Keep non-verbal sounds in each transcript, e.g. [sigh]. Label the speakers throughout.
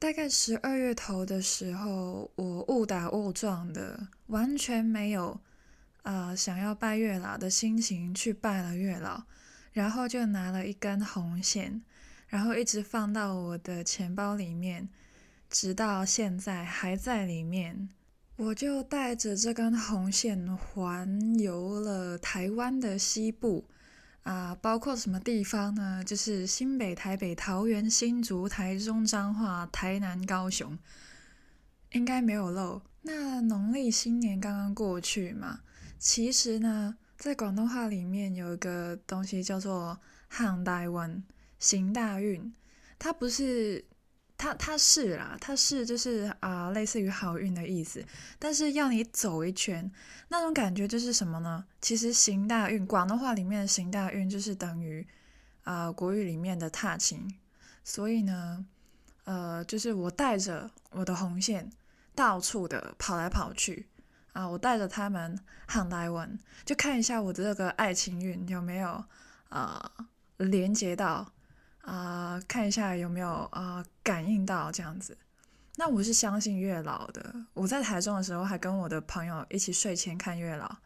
Speaker 1: 大概十二月头的时候，我误打误撞的，完全没有呃想要拜月老的心情去拜了月老，然后就拿了一根红线，然后一直放到我的钱包里面，直到现在还在里面。我就带着这根红线环游了台湾的西部。啊，包括什么地方呢？就是新北、台北、桃园、新竹、台中、彰化、台南、高雄，应该没有漏。那农历新年刚刚过去嘛，其实呢，在广东话里面有一个东西叫做“行大运”，行大运，它不是。它它是啦，它是就是啊、类似于好运的意思。但是要你走一圈，那种感觉就是什么呢？其实行大运，广东话里面的行大运就是等于啊、国语里面的踏青。所以呢，呃，就是我带着我的红线到处的跑来跑去啊、我带着他们行大运，就看一下我的这个爱情运有没有啊、连接到。啊、看一下有没有啊、感应到这样子。那我是相信月老的。我在台中的时候还跟我的朋友一起睡前看月老，啊、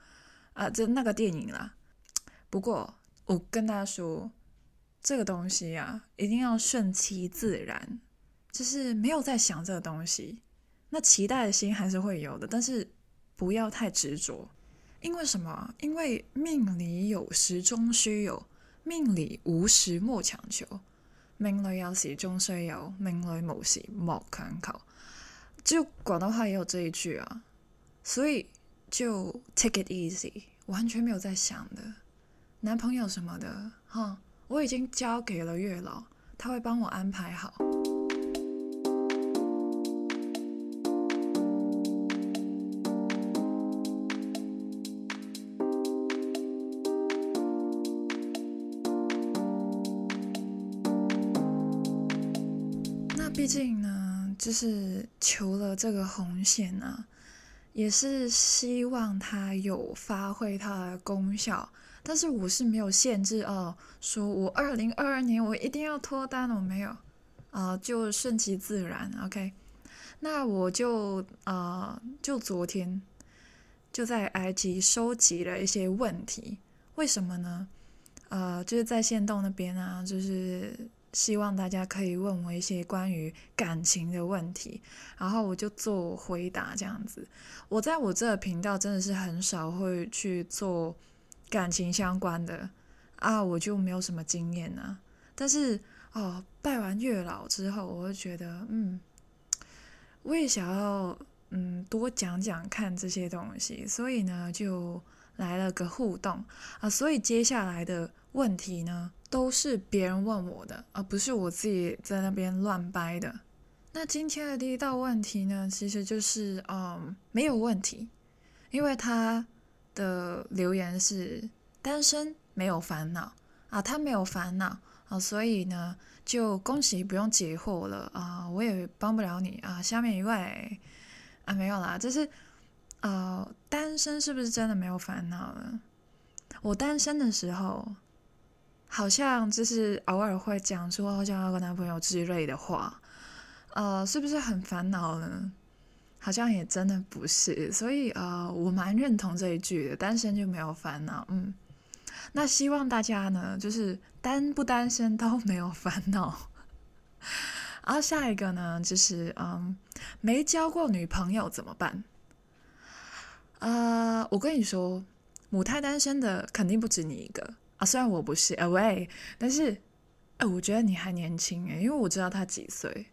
Speaker 1: 呃，就那个电影啦。不过我跟大家说，这个东西啊，一定要顺其自然，就是没有在想这个东西。那期待的心还是会有的，但是不要太执着。因为什么？因为命里有时终须有，命里无时莫强求。命里有时终须有，命里无时莫强求。就广东话也有这一句啊，所以就 take it easy，完全没有在想的。男朋友什么的，哈，我已经交给了月老，他会帮我安排好。就是求了这个红线啊，也是希望它有发挥它的功效。但是我是没有限制哦，说我二零二二年我一定要脱单，我没有啊、就顺其自然。OK，那我就啊、就昨天就在 IG 收集了一些问题，为什么呢？呃，就是在限动那边啊，就是。希望大家可以问我一些关于感情的问题，然后我就做回答这样子。我在我这个频道真的是很少会去做感情相关的啊，我就没有什么经验啊。但是哦，拜完月老之后，我会觉得嗯，我也想要嗯多讲讲看这些东西，所以呢就来了个互动啊。所以接下来的问题呢，都是别人问我的，而不是我自己在那边乱掰的。那今天的第一道问题呢，其实就是嗯，没有问题，因为他的留言是单身没有烦恼啊，他没有烦恼啊，所以呢就恭喜不用解惑了啊，我也帮不了你啊。下面一位啊，没有啦，就是呃，单身是不是真的没有烦恼了？我单身的时候。好像就是偶尔会讲出好像要个男朋友之类的话，呃，是不是很烦恼呢？好像也真的不是，所以呃，我蛮认同这一句的，单身就没有烦恼。嗯，那希望大家呢，就是单不单身都没有烦恼。然 [laughs] 后下一个呢，就是嗯，没交过女朋友怎么办？呃，我跟你说，母胎单身的肯定不止你一个。虽然我不是 away，但是，哎，我觉得你还年轻诶，因为我知道他几岁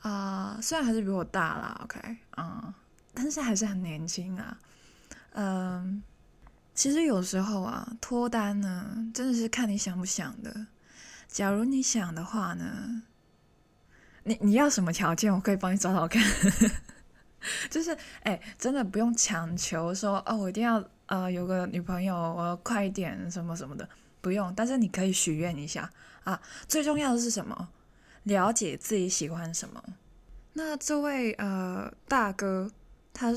Speaker 1: 啊，虽然还是比我大啦，OK，嗯，但是还是很年轻啊，嗯，其实有时候啊，脱单呢，真的是看你想不想的。假如你想的话呢，你你要什么条件，我可以帮你找找看。[laughs] 就是，哎，真的不用强求说，哦，我一定要呃有个女朋友，我要快一点什么什么的。不用，但是你可以许愿一下啊。最重要的是什么？了解自己喜欢什么。那这位呃大哥，他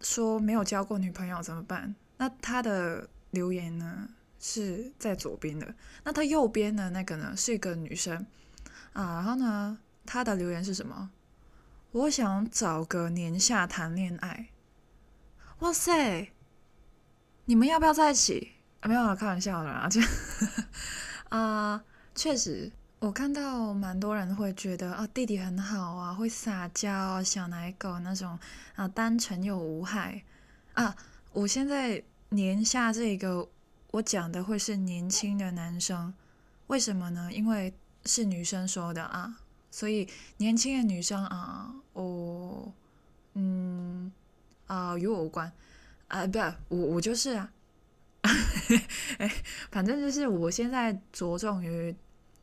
Speaker 1: 说没有交过女朋友怎么办？那他的留言呢是在左边的，那他右边的那个呢是一个女生啊。然后呢，他的留言是什么？我想找个年下谈恋爱。哇塞，你们要不要在一起？啊、没有啊，开玩笑的啦。[laughs] 就啊，确实，我看到蛮多人会觉得啊，弟弟很好啊，会撒娇，小奶狗那种啊，单纯又无害啊。我现在年下这个，我讲的会是年轻的男生，为什么呢？因为是女生说的啊，所以年轻的女生啊，我嗯啊与我无关啊，不，我我就是啊。[laughs] 哎，反正就是我现在着重于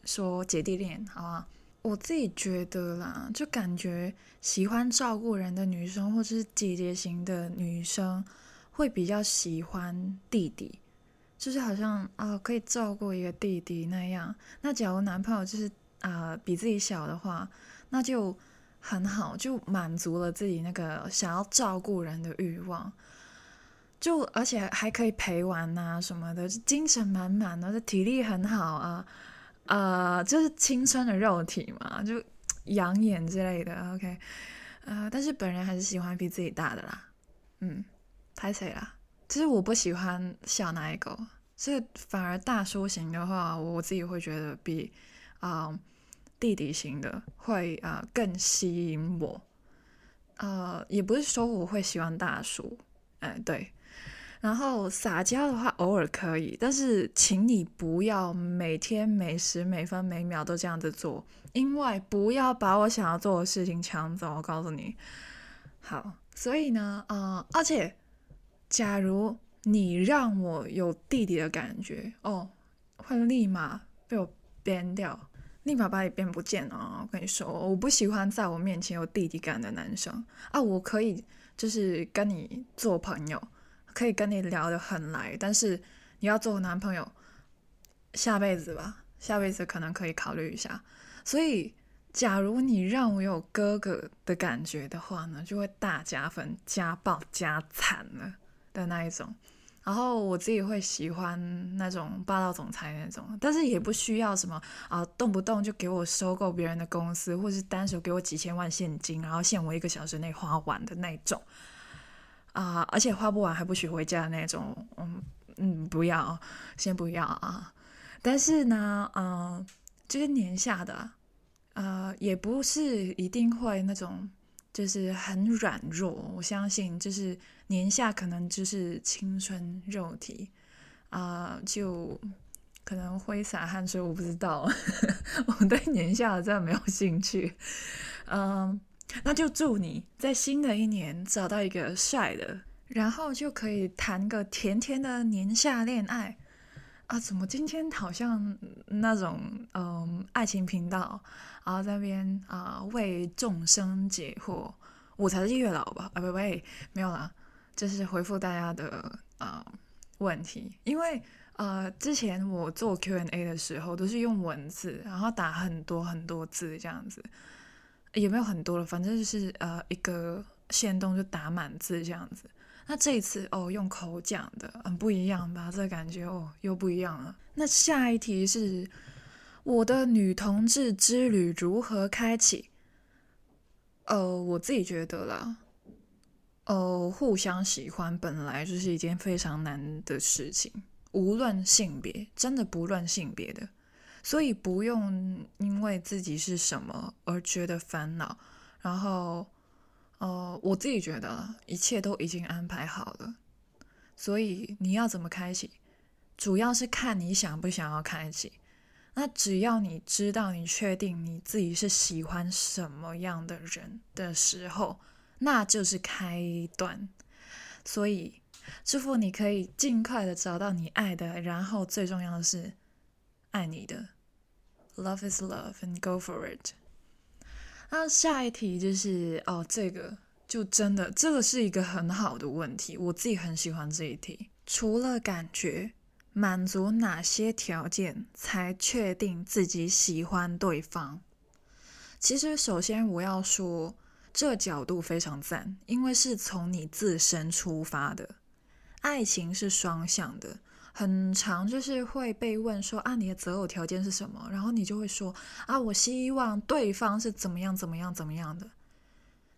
Speaker 1: 说姐弟恋，好吧？我自己觉得啦，就感觉喜欢照顾人的女生，或者是姐姐型的女生，会比较喜欢弟弟，就是好像啊、可以照顾一个弟弟那样。那假如男朋友就是啊、比自己小的话，那就很好，就满足了自己那个想要照顾人的欲望。就而且还可以陪玩呐什么的，精神满满的，这体力很好啊，呃，就是青春的肉体嘛，就养眼之类的。OK，呃，但是本人还是喜欢比自己大的啦，嗯，拍谁啦？其实我不喜欢小奶狗，所以反而大叔型的话，我自己会觉得比啊、弟弟型的会啊、更吸引我。呃，也不是说我会喜欢大叔，哎、对。然后撒娇的话偶尔可以，但是请你不要每天每时每分每秒都这样子做，因为不要把我想要做的事情抢走。我告诉你，好，所以呢，啊、而且假如你让我有弟弟的感觉哦，会立马被我编掉，立马把你编不见啊！我跟你说，我不喜欢在我面前有弟弟感的男生啊，我可以就是跟你做朋友。可以跟你聊得很来，但是你要做我男朋友，下辈子吧，下辈子可能可以考虑一下。所以，假如你让我有哥哥的感觉的话呢，就会大加分，加爆加惨了的那一种。然后我自己会喜欢那种霸道总裁那种，但是也不需要什么啊，动不动就给我收购别人的公司，或是单手给我几千万现金，然后限我一个小时内花完的那种。啊，而且花不完还不许回家的那种，嗯嗯，不要，先不要啊。但是呢，嗯、呃，就是年下的，呃，也不是一定会那种，就是很软弱。我相信，就是年下可能就是青春肉体，啊、就可能挥洒汗水，我不知道，[laughs] 我对年下的真的没有兴趣，嗯、那就祝你在新的一年找到一个帅的，然后就可以谈个甜甜的年下恋爱啊！怎么今天好像那种嗯爱情频道，然后在那边啊为众生解惑？我才是月老吧？啊不不，没有啦，就是回复大家的啊问题，因为呃之前我做 Q&A 的时候都是用文字，然后打很多很多字这样子。也没有很多了，反正就是呃一个限动就打满字这样子。那这一次哦用口讲的，很不一样吧？这感觉哦又不一样了。那下一题是我的女同志之旅如何开启？呃，我自己觉得啦，呃，互相喜欢本来就是一件非常难的事情，无论性别，真的不论性别的。所以不用因为自己是什么而觉得烦恼，然后，呃，我自己觉得一切都已经安排好了，所以你要怎么开启，主要是看你想不想要开启。那只要你知道你确定你自己是喜欢什么样的人的时候，那就是开端。所以祝福你可以尽快的找到你爱的，然后最重要的是。爱你的，Love is love and go for it。那下一题就是哦，这个就真的，这个是一个很好的问题，我自己很喜欢这一题。除了感觉，满足哪些条件才确定自己喜欢对方？其实，首先我要说，这角度非常赞，因为是从你自身出发的。爱情是双向的。很常就是会被问说啊，你的择偶条件是什么？然后你就会说啊，我希望对方是怎么样怎么样怎么样的。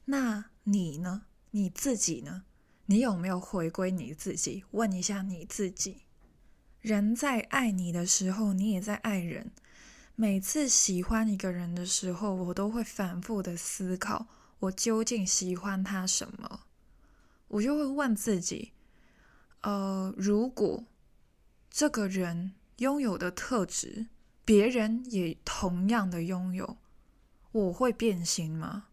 Speaker 1: 那你呢？你自己呢？你有没有回归你自己？问一下你自己。人在爱你的时候，你也在爱人。每次喜欢一个人的时候，我都会反复的思考，我究竟喜欢他什么？我就会问自己，呃，如果这个人拥有的特质，别人也同样的拥有，我会变心吗？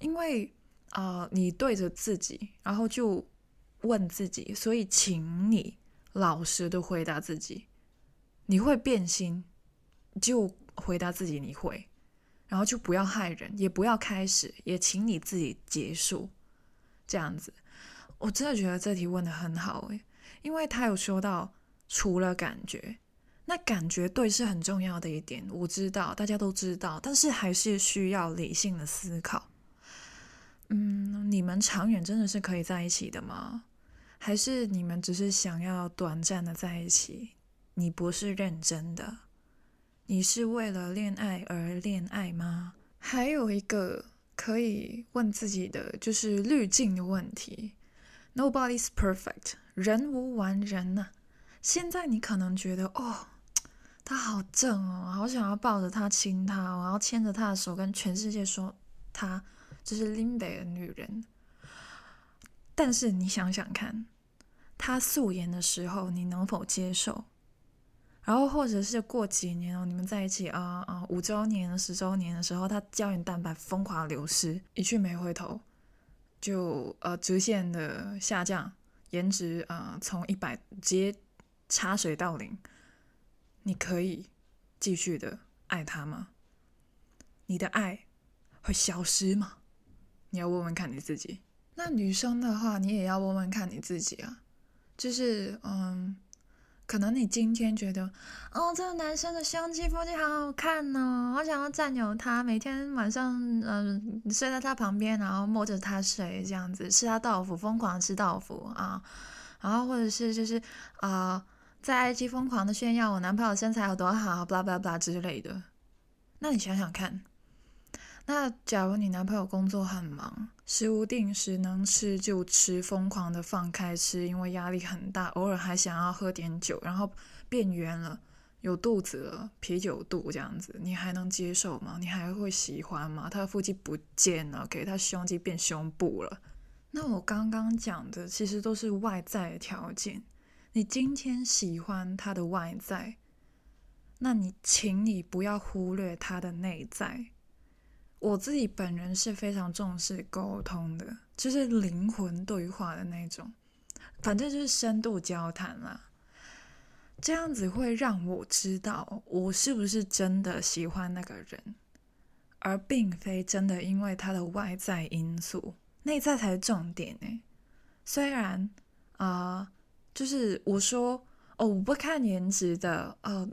Speaker 1: 因为啊、你对着自己，然后就问自己，所以请你。老实的回答自己，你会变心，就回答自己你会，然后就不要害人，也不要开始，也请你自己结束，这样子。我真的觉得这题问得很好诶，因为他有说到除了感觉，那感觉对是很重要的一点，我知道大家都知道，但是还是需要理性的思考。嗯，你们长远真的是可以在一起的吗？还是你们只是想要短暂的在一起？你不是认真的，你是为了恋爱而恋爱吗？还有一个可以问自己的就是滤镜的问题。Nobody's perfect，人无完人呐、现在你可能觉得哦，[tsk] 他好正哦，好想要抱着他亲他，我要牵着他的手跟全世界说他就是林北的女人。但是你想想看。他素颜的时候，你能否接受？然后或者是过几年哦，你们在一起啊啊，五周年、十周年的时候，他胶原蛋白疯狂流失，一去没回头，就呃直线的下降，颜值啊从一百直接插水到零，你可以继续的爱他吗？你的爱会消失吗？你要问问看你自己。那女生的话，你也要问问看你自己啊。就是嗯，可能你今天觉得哦，这个男生的胸肌腹肌好好看哦，我想要占有他，每天晚上嗯睡在他旁边，然后摸着他睡，这样子吃他豆腐，疯狂吃豆腐啊，然后或者是就是啊、在 IG 疯狂的炫耀我男朋友身材有多好，巴拉巴拉巴拉之类的，那你想想看。那假如你男朋友工作很忙，食无定时，能吃就吃，疯狂的放开吃，因为压力很大，偶尔还想要喝点酒，然后变圆了，有肚子了，啤酒肚这样子，你还能接受吗？你还会喜欢吗？他的腹肌不见了，给他胸肌变胸部了。那我刚刚讲的其实都是外在的条件，你今天喜欢他的外在，那你请你不要忽略他的内在。我自己本人是非常重视沟通的，就是灵魂对话的那种，反正就是深度交谈啦。这样子会让我知道我是不是真的喜欢那个人，而并非真的因为他的外在因素，内在才是重点呢。虽然啊、就是我说哦，我不看颜值的，呃，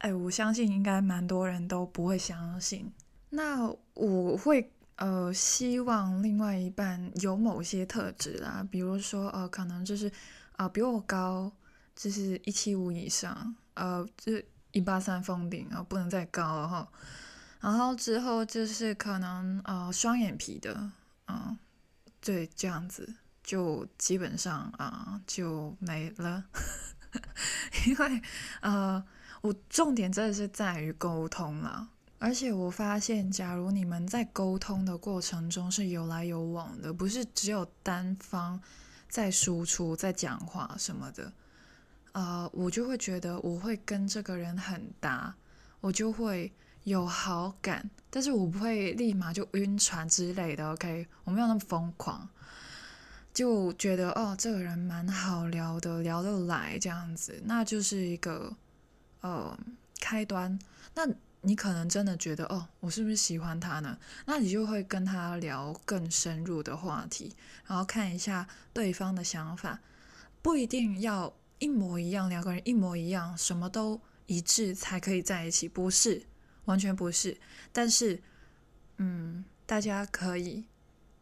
Speaker 1: 哎，我相信应该蛮多人都不会相信。那我会呃希望另外一半有某些特质啦，比如说呃可能就是啊、比我高，就是一七五以上，呃就一八三封顶啊，不能再高了哈。然后之后就是可能呃双眼皮的，嗯、呃，对，这样子就基本上啊、就没了，[laughs] 因为呃我重点真的是在于沟通啦。而且我发现，假如你们在沟通的过程中是有来有往的，不是只有单方在输出、在讲话什么的，呃，我就会觉得我会跟这个人很搭，我就会有好感，但是我不会立马就晕船之类的。OK，我没有那么疯狂，就觉得哦，这个人蛮好聊的，聊得来这样子，那就是一个呃开端。那你可能真的觉得哦，我是不是喜欢他呢？那你就会跟他聊更深入的话题，然后看一下对方的想法，不一定要一模一样，两个人一模一样，什么都一致才可以在一起，不是，完全不是。但是，嗯，大家可以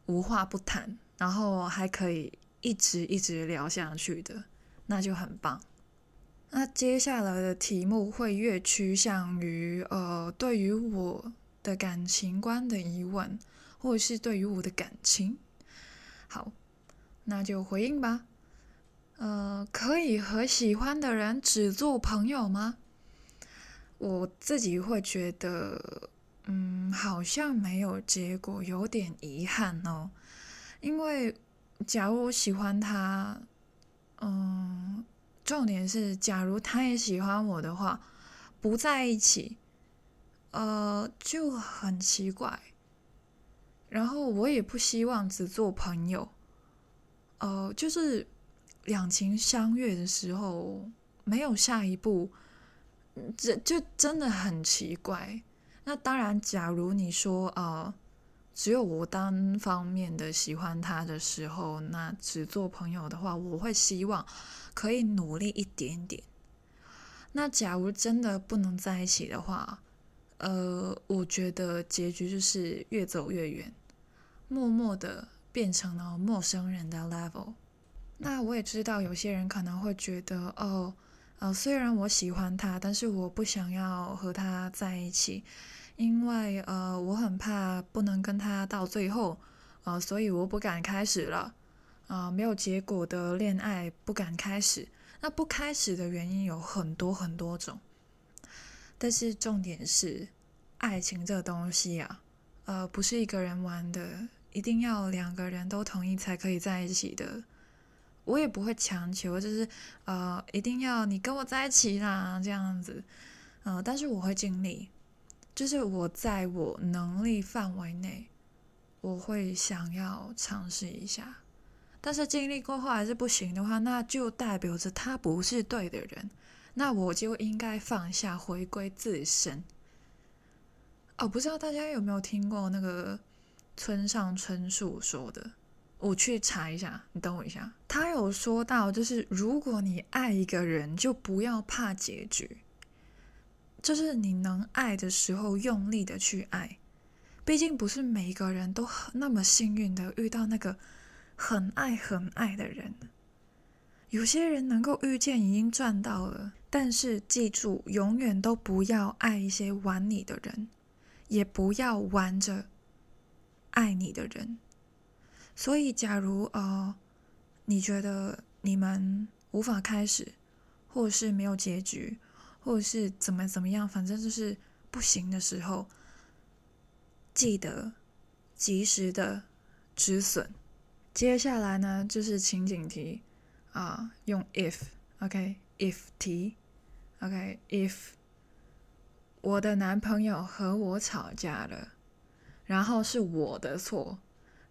Speaker 1: 无话不谈，然后还可以一直一直聊下去的，那就很棒。那接下来的题目会越趋向于呃，对于我的感情观的疑问，或者是对于我的感情。好，那就回应吧。呃，可以和喜欢的人只做朋友吗？我自己会觉得，嗯，好像没有结果，有点遗憾哦。因为假如我喜欢他，嗯，重点是，假如他也喜欢我的话，不在一起，呃，就很奇怪。然后我也不希望只做朋友，呃，就是。两情相悦的时候没有下一步，这就真的很奇怪。那当然，假如你说呃，只有我单方面的喜欢他的时候，那只做朋友的话，我会希望可以努力一点点。那假如真的不能在一起的话，呃，我觉得结局就是越走越远，默默的变成了陌生人的 level。那我也知道有些人可能会觉得，哦，呃，虽然我喜欢他，但是我不想要和他在一起，因为呃，我很怕不能跟他到最后，呃，所以我不敢开始了，啊，没有结果的恋爱不敢开始。那不开始的原因有很多很多种，但是重点是，爱情这东西啊，呃，不是一个人玩的，一定要两个人都同意才可以在一起的。我也不会强求，就是呃，一定要你跟我在一起啦，这样子，呃，但是我会尽力，就是我在我能力范围内，我会想要尝试一下。但是经历过后还是不行的话，那就代表着他不是对的人，那我就应该放下，回归自身。哦，不知道大家有没有听过那个村上春树说的？我去查一下，你等我一下。他有说到，就是如果你爱一个人，就不要怕结局，就是你能爱的时候，用力的去爱。毕竟不是每一个人都那么幸运的遇到那个很爱很爱的人。有些人能够遇见已经赚到了，但是记住，永远都不要爱一些玩你的人，也不要玩着爱你的人。所以，假如呃，你觉得你们无法开始，或者是没有结局，或者是怎么怎么样，反正就是不行的时候，记得及时的止损。接下来呢，就是情景题啊，用 if，OK，if 题，OK，if 我的男朋友和我吵架了，然后是我的错。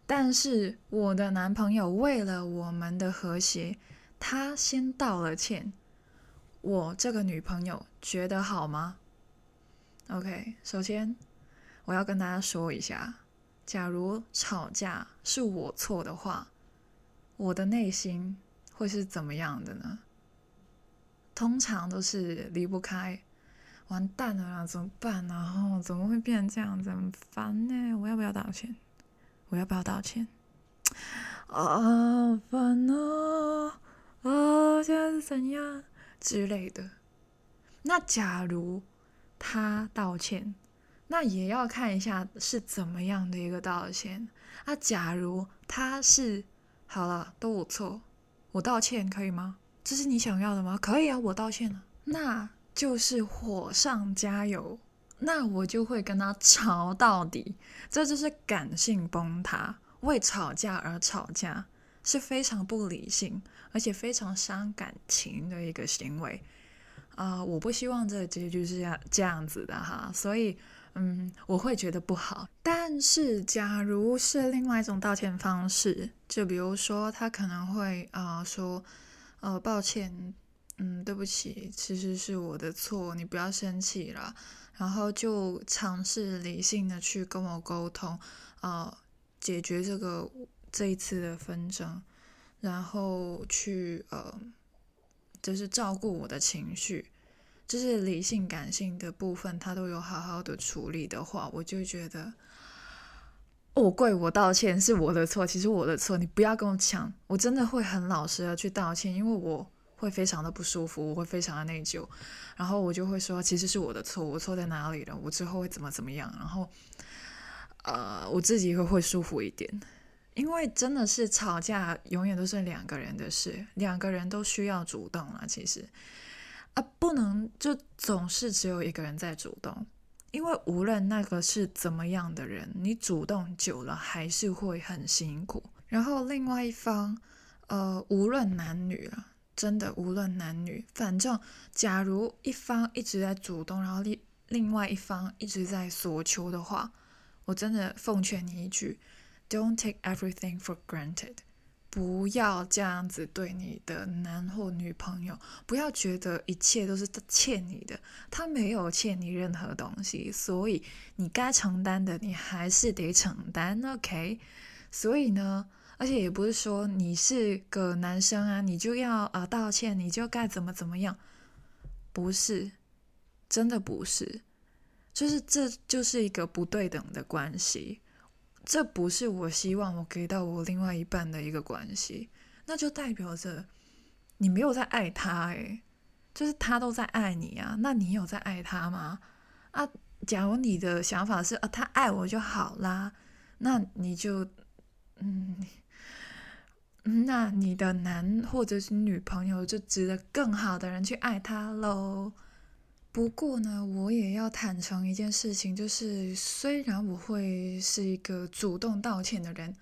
Speaker 1: 但是我的男朋友为了我们的和谐，他先道了歉。我这个女朋友觉得好吗？OK，首先我要跟大家说一下，假如吵架是我错的话，我的内心会是怎么样的呢？通常都是离不开，完蛋了啦，怎么办？然后怎么会变成这样子？很烦呢，我要不要道歉？我要不要道歉？啊，好烦啊！啊，现在是怎样之类的？那假如他道歉，那也要看一下是怎么样的一个道歉。那假如他是好了，都我错，我道歉可以吗？这是你想要的吗？可以啊，我道歉了。那就是火上加油。那我就会跟他吵到底，这就是感性崩塌，为吵架而吵架，是非常不理性，而且非常伤感情的一个行为。啊、我不希望这个结局是这样这样子的哈，所以嗯，我会觉得不好。但是，假如是另外一种道歉方式，就比如说他可能会啊、说，呃，抱歉，嗯，对不起，其实是我的错，你不要生气了。然后就尝试理性的去跟我沟通，呃，解决这个这一次的纷争，然后去呃，就是照顾我的情绪，就是理性感性的部分，他都有好好的处理的话，我就觉得，我跪我道歉，是我的错，其实我的错，你不要跟我抢，我真的会很老实的去道歉，因为我会非常的不舒服，我会非常的内疚，然后我就会说，其实是我的错，我错在哪里了？我之后会怎么怎么样？然后，呃，我自己会会舒服一点，因为真的是吵架永远都是两个人的事，两个人都需要主动啊，其实啊，不能就总是只有一个人在主动，因为无论那个是怎么样的人，你主动久了还是会很辛苦。然后另外一方，呃，无论男女啊，真的无论男女，反正假如一方一直在主动，然后另另外一方一直在索求的话，我真的奉劝你一句：Don't take everything for granted，不要这样子对你的男或女朋友，不要觉得一切都是他欠你的，他没有欠你任何东西，所以你该承担的你还是得承担，OK？所以呢。而且也不是说你是个男生啊，你就要呃道歉，你就该怎么怎么样，不是，真的不是，就是这就是一个不对等的关系，这不是我希望我给到我另外一半的一个关系，那就代表着你没有在爱他诶，就是他都在爱你啊，那你有在爱他吗？啊，假如你的想法是啊他爱我就好啦，那你就嗯。那你的男或者是女朋友就值得更好的人去爱他喽。不过呢，我也要坦诚一件事情，就是虽然我会是一个主动道歉的人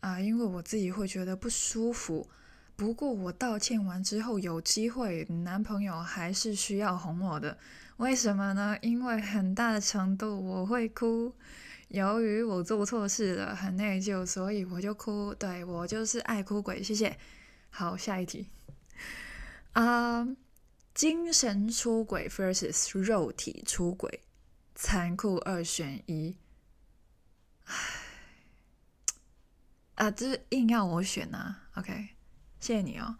Speaker 1: 啊，因为我自己会觉得不舒服。不过我道歉完之后，有机会男朋友还是需要哄我的。为什么呢？因为很大的程度我会哭。由于我做错事了，很内疚，所以我就哭。对，我就是爱哭鬼。谢谢。好，下一题。啊、精神出轨 versus 肉体出轨，残酷二选一。唉，啊，这是硬要我选啊。OK，谢谢你哦。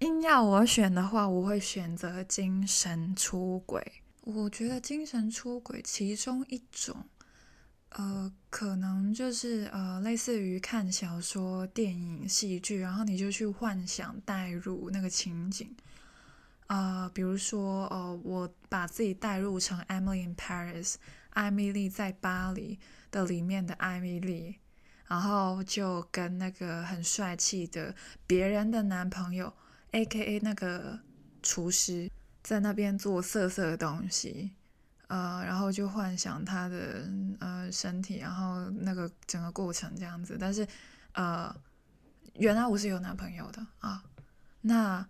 Speaker 1: 硬要我选的话，我会选择精神出轨。我觉得精神出轨其中一种。呃，可能就是呃，类似于看小说、电影、戏剧，然后你就去幻想、带入那个情景。啊、比如说，呃，我把自己带入成 Emily in Paris，艾米莉在巴黎的里面的艾米莉，然后就跟那个很帅气的别人的男朋友，A.K.A 那个厨师，在那边做色色的东西。呃，然后就幻想他的呃身体，然后那个整个过程这样子。但是，呃，原来我是有男朋友的啊，那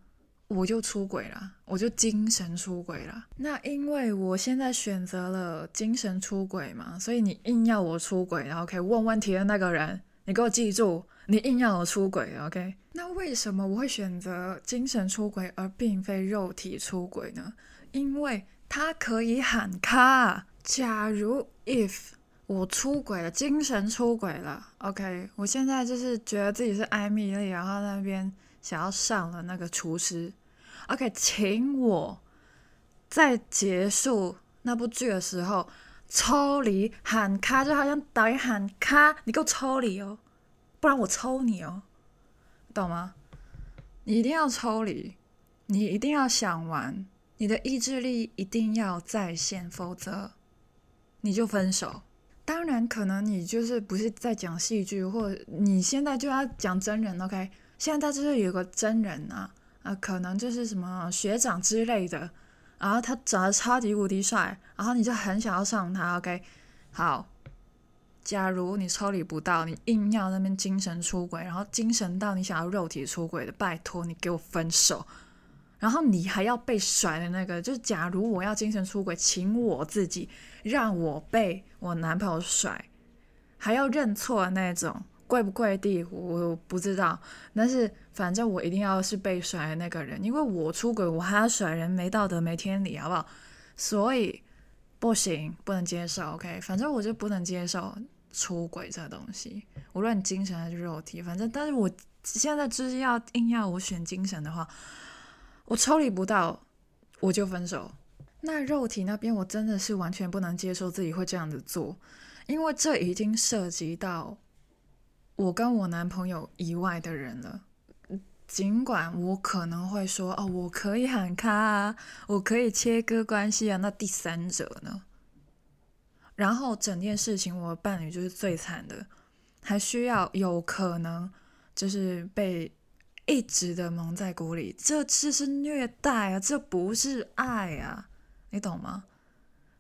Speaker 1: 我就出轨了，我就精神出轨了。那因为我现在选择了精神出轨嘛，所以你硬要我出轨，然后可以问问题的那个人，你给我记住，你硬要我出轨，OK？那为什么我会选择精神出轨而并非肉体出轨呢？因为他可以喊卡。假如 if 我出轨了，精神出轨了，OK，我现在就是觉得自己是艾米丽，然后那边想要上了那个厨师，OK，请我在结束那部剧的时候抽离喊卡，就好像导演喊卡，你给我抽离哦，不然我抽你哦，懂吗？你一定要抽离，你一定要想完。你的意志力一定要在线，否则你就分手。当然，可能你就是不是在讲戏剧，或你现在就要讲真人，OK？现在就是有个真人啊，啊，可能就是什么学长之类的，然后他长得超级无敌帅，然后你就很想要上他，OK？好，假如你抽离不到，你硬要那边精神出轨，然后精神到你想要肉体出轨的，拜托你给我分手。然后你还要被甩的那个，就是假如我要精神出轨，请我自己让我被我男朋友甩，还要认错的那种，跪不跪地我不知道，但是反正我一定要是被甩的那个人，因为我出轨，我还要甩人，没道德没天理，好不好？所以不行，不能接受。OK，反正我就不能接受出轨这东西，无论精神还是肉体，反正但是我现在就是要硬要我选精神的话。我抽离不到，我就分手。那肉体那边，我真的是完全不能接受自己会这样子做，因为这已经涉及到我跟我男朋友以外的人了。尽管我可能会说哦，我可以喊卡啊，我可以切割关系啊，那第三者呢？然后整件事情，我的伴侣就是最惨的，还需要有可能就是被一直的蒙在鼓里，这这是虐待啊，这不是爱啊，你懂吗？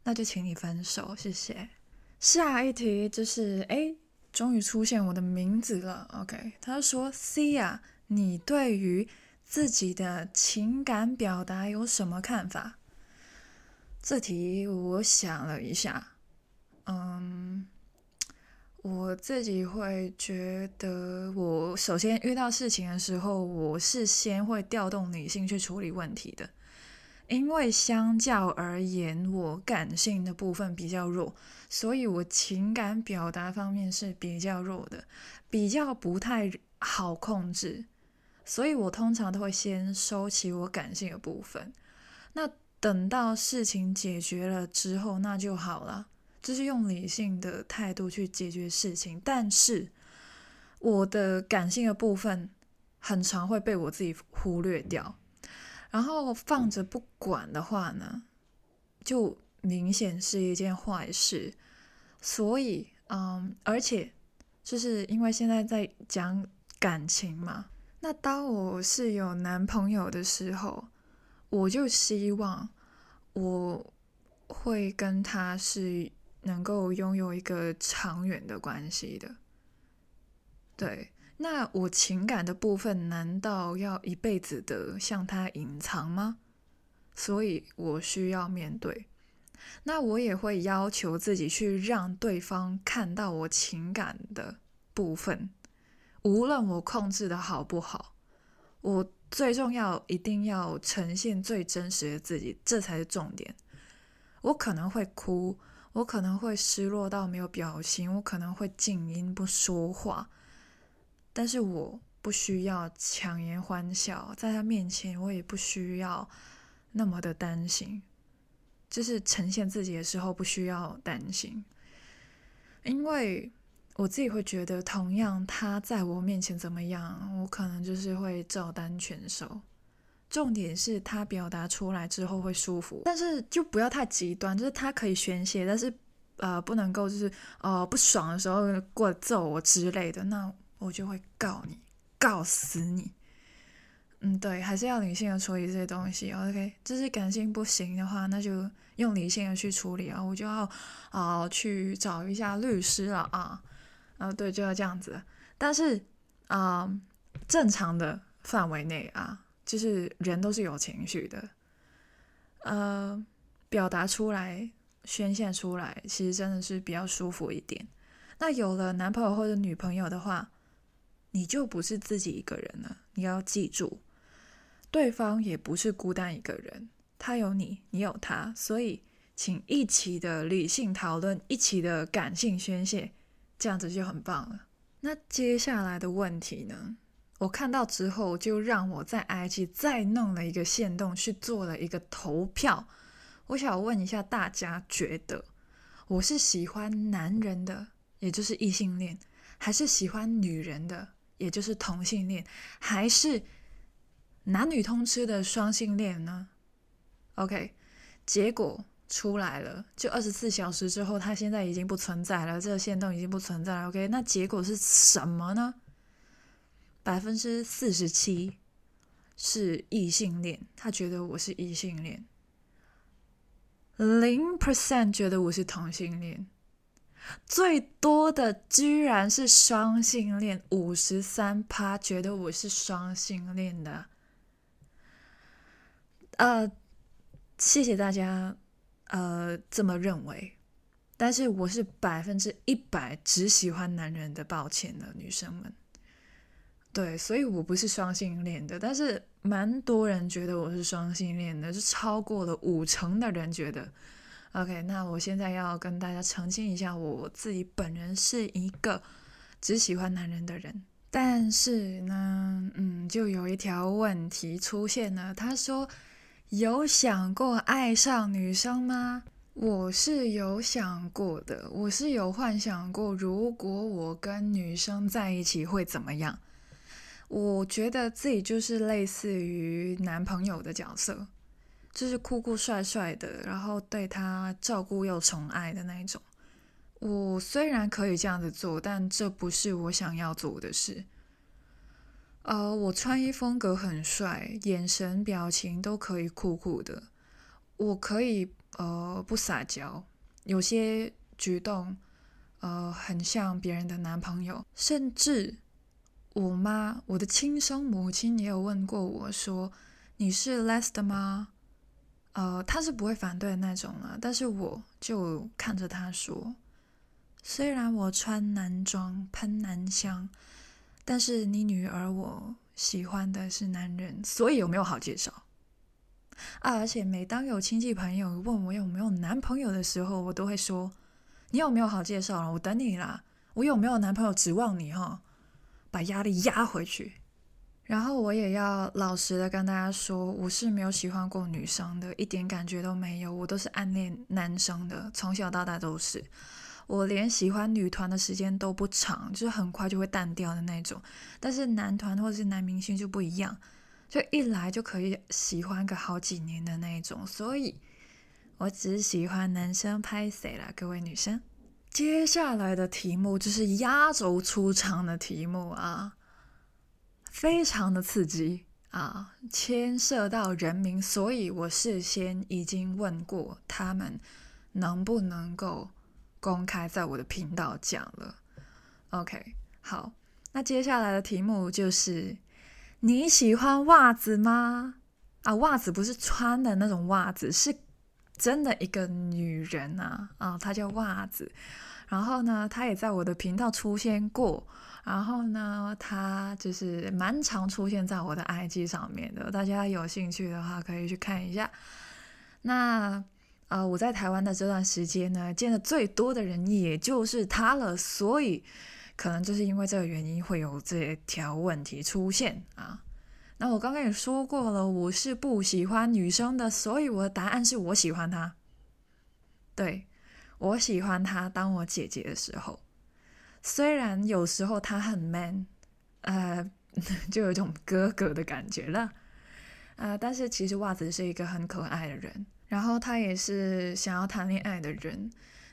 Speaker 1: 那就请你分手，谢谢。下一题就是，哎，终于出现我的名字了，OK？他说：“C 呀。”你对于自己的情感表达有什么看法？这题我想了一下，嗯，我自己会觉得，我首先遇到事情的时候，我是先会调动理性去处理问题的，因为相较而言，我感性的部分比较弱，所以我情感表达方面是比较弱的，比较不太好控制。所以我通常都会先收起我感性的部分，那等到事情解决了之后，那就好了，就是用理性的态度去解决事情。但是我的感性的部分很常会被我自己忽略掉，然后放着不管的话呢，就明显是一件坏事。所以，嗯，而且就是因为现在在讲感情嘛。那当我是有男朋友的时候，我就希望我会跟他是能够拥有一个长远的关系的。对，那我情感的部分难道要一辈子的向他隐藏吗？所以我需要面对。那我也会要求自己去让对方看到我情感的部分。无论我控制的好不好，我最重要一定要呈现最真实的自己，这才是重点。我可能会哭，我可能会失落到没有表情，我可能会静音不说话，但是我不需要强颜欢笑，在他面前我也不需要那么的担心，就是呈现自己的时候不需要担心，因为。我自己会觉得，同样他在我面前怎么样，我可能就是会照单全收。重点是他表达出来之后会舒服，但是就不要太极端，就是他可以宣泄，但是呃不能够就是呃不爽的时候过来揍我之类的，那我就会告你，告死你。嗯，对，还是要理性的处理这些东西。OK，就是感性不行的话，那就用理性的去处理啊。我就要啊、去找一下律师了啊。啊，对，就要这样子。但是，啊、正常的范围内啊，就是人都是有情绪的，呃，表达出来、宣泄出来，其实真的是比较舒服一点。那有了男朋友或者女朋友的话，你就不是自己一个人了。你要记住，对方也不是孤单一个人，他有你，你有他，所以请一起的理性讨论，一起的感性宣泄。这样子就很棒了。那接下来的问题呢？我看到之后，就让我在 IG 再弄了一个线动，去做了一个投票。我想问一下大家，觉得我是喜欢男人的，也就是异性恋，还是喜欢女人的，也就是同性恋，还是男女通吃的双性恋呢？OK，结果。出来了，就二十四小时之后，它现在已经不存在了，这个线动已经不存在了。OK，那结果是什么呢？百分之四十七是异性恋，他觉得我是异性恋，零 percent 觉得我是同性恋，最多的居然是双性恋，五十三趴觉得我是双性恋的。呃，谢谢大家。呃，这么认为，但是我是百分之一百只喜欢男人的，抱歉了，女生们。对，所以我不是双性恋的，但是蛮多人觉得我是双性恋的，是超过了五成的人觉得。OK，那我现在要跟大家澄清一下，我自己本人是一个只喜欢男人的人，但是呢，嗯，就有一条问题出现了，他说。有想过爱上女生吗？我是有想过的，我是有幻想过，如果我跟女生在一起会怎么样？我觉得自己就是类似于男朋友的角色，就是酷酷帅帅的，然后对他照顾又宠爱的那一种。我虽然可以这样子做，但这不是我想要做的事。呃，我穿衣风格很帅，眼神表情都可以酷酷的。我可以呃不撒娇，有些举动呃很像别人的男朋友，甚至我妈，我的亲生母亲也有问过我说：“你是 Les 的吗？”呃，他是不会反对那种了，但是我就看着他说：“虽然我穿男装喷男香。”但是你女儿我喜欢的是男人，所以有没有好介绍啊？而且每当有亲戚朋友问我有没有男朋友的时候，我都会说：“你有没有好介绍了？我等你啦。我有没有男朋友指望你哈，把压力压回去。”然后我也要老实的跟大家说，我是没有喜欢过女生的，一点感觉都没有，我都是暗恋男生的，从小到大都是。我连喜欢女团的时间都不长，就是很快就会淡掉的那种。但是男团或者是男明星就不一样，就一来就可以喜欢个好几年的那种。所以我只喜欢男生拍谁啦，各位女生。接下来的题目就是压轴出场的题目啊，非常的刺激啊，牵涉到人民，所以我事先已经问过他们能不能够。公开在我的频道讲了，OK，好，那接下来的题目就是你喜欢袜子吗？啊，袜子不是穿的那种袜子，是真的一个女人啊，啊，她叫袜子，然后呢，他也在我的频道出现过，然后呢，他就是蛮常出现在我的 IG 上面的，大家有兴趣的话可以去看一下，那。呃，我在台湾的这段时间呢，见的最多的人也就是他了，所以可能就是因为这个原因会有这条问题出现啊。那我刚刚也说过了，我是不喜欢女生的，所以我的答案是我喜欢她。对，我喜欢她当我姐姐的时候，虽然有时候她很 man，呃，[laughs] 就有一种哥哥的感觉了，呃，但是其实袜子是一个很可爱的人。然后他也是想要谈恋爱的人。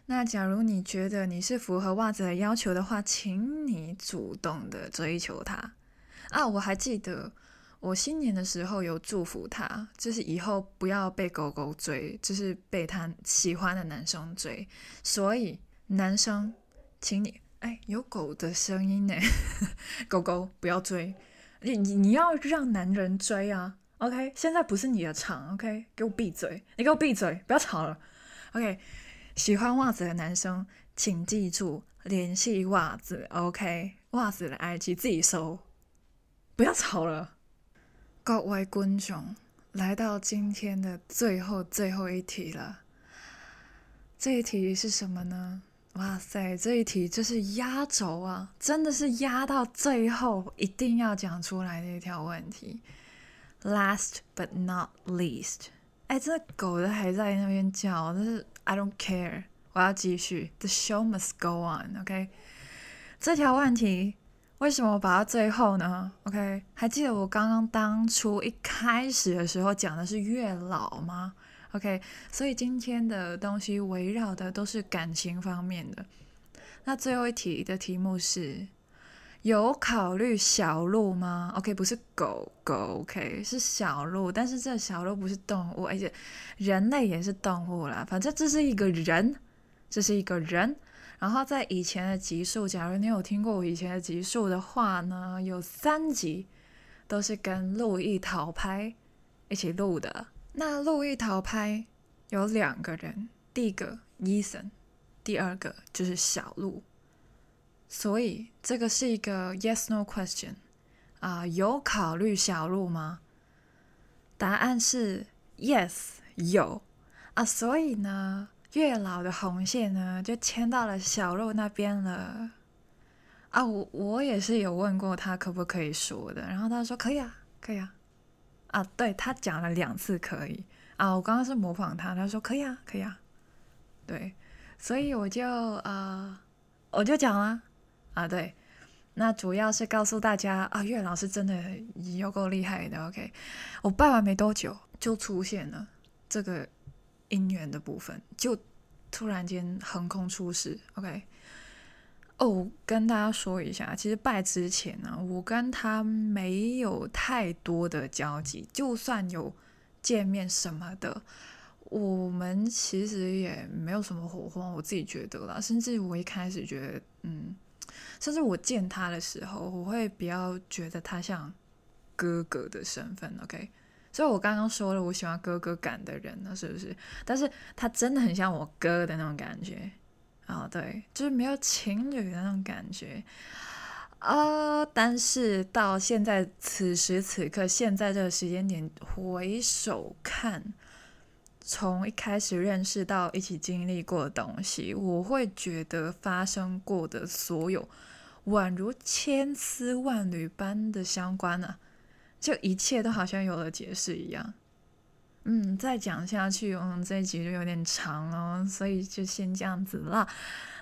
Speaker 1: 那假如你觉得你是符合袜子的要求的话，请你主动的追求他。啊，我还记得我新年的时候有祝福他，就是以后不要被狗狗追，就是被他喜欢的男生追。所以男生，请你，哎，有狗的声音呢，[laughs] 狗狗不要追，你你你要让男人追啊。OK，现在不是你的场。OK，给我闭嘴！你给我闭嘴，不要吵了。OK，喜欢袜子的男生，请记住联系袜子。OK，袜子的 IG 自己搜，不要吵了。各位观众，来到今天的最后最后一题了。这一题是什么呢？哇塞，这一题就是压轴啊，真的是压到最后一定要讲出来的一条问题。Last but not least，哎，这狗的还在那边叫，但是 I don't care，我要继续，The show must go on，OK？这条问题为什么把它最后呢？OK？还记得我刚刚当初一开始的时候讲的是月老吗？OK？所以今天的东西围绕的都是感情方面的。那最后一题的题目是。有考虑小鹿吗？OK，不是狗狗，OK，是小鹿。但是这小鹿不是动物，而且人类也是动物啦。反正这是一个人，这是一个人。然后在以前的集数，假如你有听过我以前的集数的话呢，有三集都是跟路易讨拍一起录的。那路易讨拍有两个人，第一个 Ethan，第二个就是小鹿。所以这个是一个 yes no question 啊，有考虑小鹿吗？答案是 yes 有啊，所以呢，月老的红线呢就牵到了小鹿那边了啊。我我也是有问过他可不可以说的，然后他说可以啊，可以啊。啊，对，他讲了两次可以啊，我刚刚是模仿他，他说可以啊，可以啊。对，所以我就啊，我就讲了。啊，对，那主要是告诉大家啊，月老是真的有够厉害的。OK，我拜完没多久就出现了这个姻缘的部分，就突然间横空出世。OK，哦，跟大家说一下，其实拜之前呢，我跟他没有太多的交集，就算有见面什么的。我们其实也没有什么火花，我自己觉得啦。甚至我一开始觉得，嗯，甚至我见他的时候，我会比较觉得他像哥哥的身份，OK？所以我刚刚说了，我喜欢哥哥感的人呢，是不是？但是他真的很像我哥的那种感觉啊，对，就是没有情侣的那种感觉啊。但是到现在此时此刻，现在这个时间点回首看。从一开始认识到一起经历过的东西，我会觉得发生过的所有，宛如千丝万缕般的相关啊，就一切都好像有了解释一样。嗯，再讲下去，嗯，这一集就有点长哦，所以就先这样子啦。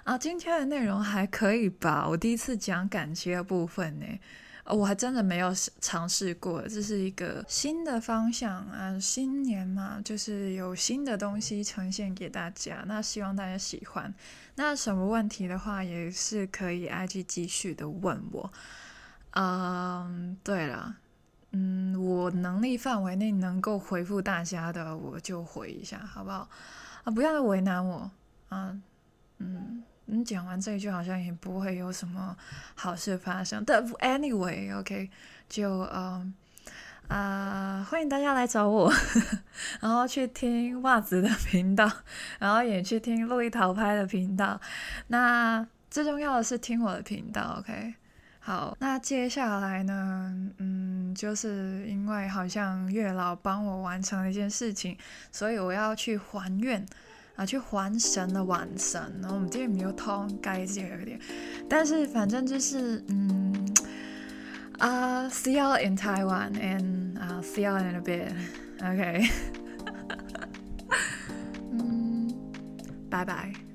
Speaker 1: 啊，今天的内容还可以吧？我第一次讲感情的部分呢。我还真的没有尝试过，这是一个新的方向啊！新年嘛，就是有新的东西呈现给大家，那希望大家喜欢。那什么问题的话，也是可以 IG 继续的问我。嗯，对了，嗯，我能力范围内能够回复大家的，我就回一下，好不好？啊，不要再为难我啊，嗯。你讲完这一句好像也不会有什么好事发生，但 anyway，OK，就嗯啊、欢迎大家来找我，然后去听袜子的频道，然后也去听路易桃拍的频道。那最重要的是听我的频道，OK。好，那接下来呢，嗯，就是因为好像月老帮我完成了一件事情，所以我要去还愿。啊，去还神的晚神，然后我们今天没有通，该这有点，但是反正就是，嗯，啊、，see you in Taiwan and 啊、see you in a bit，OK，[laughs] okay. [laughs] 嗯，拜拜。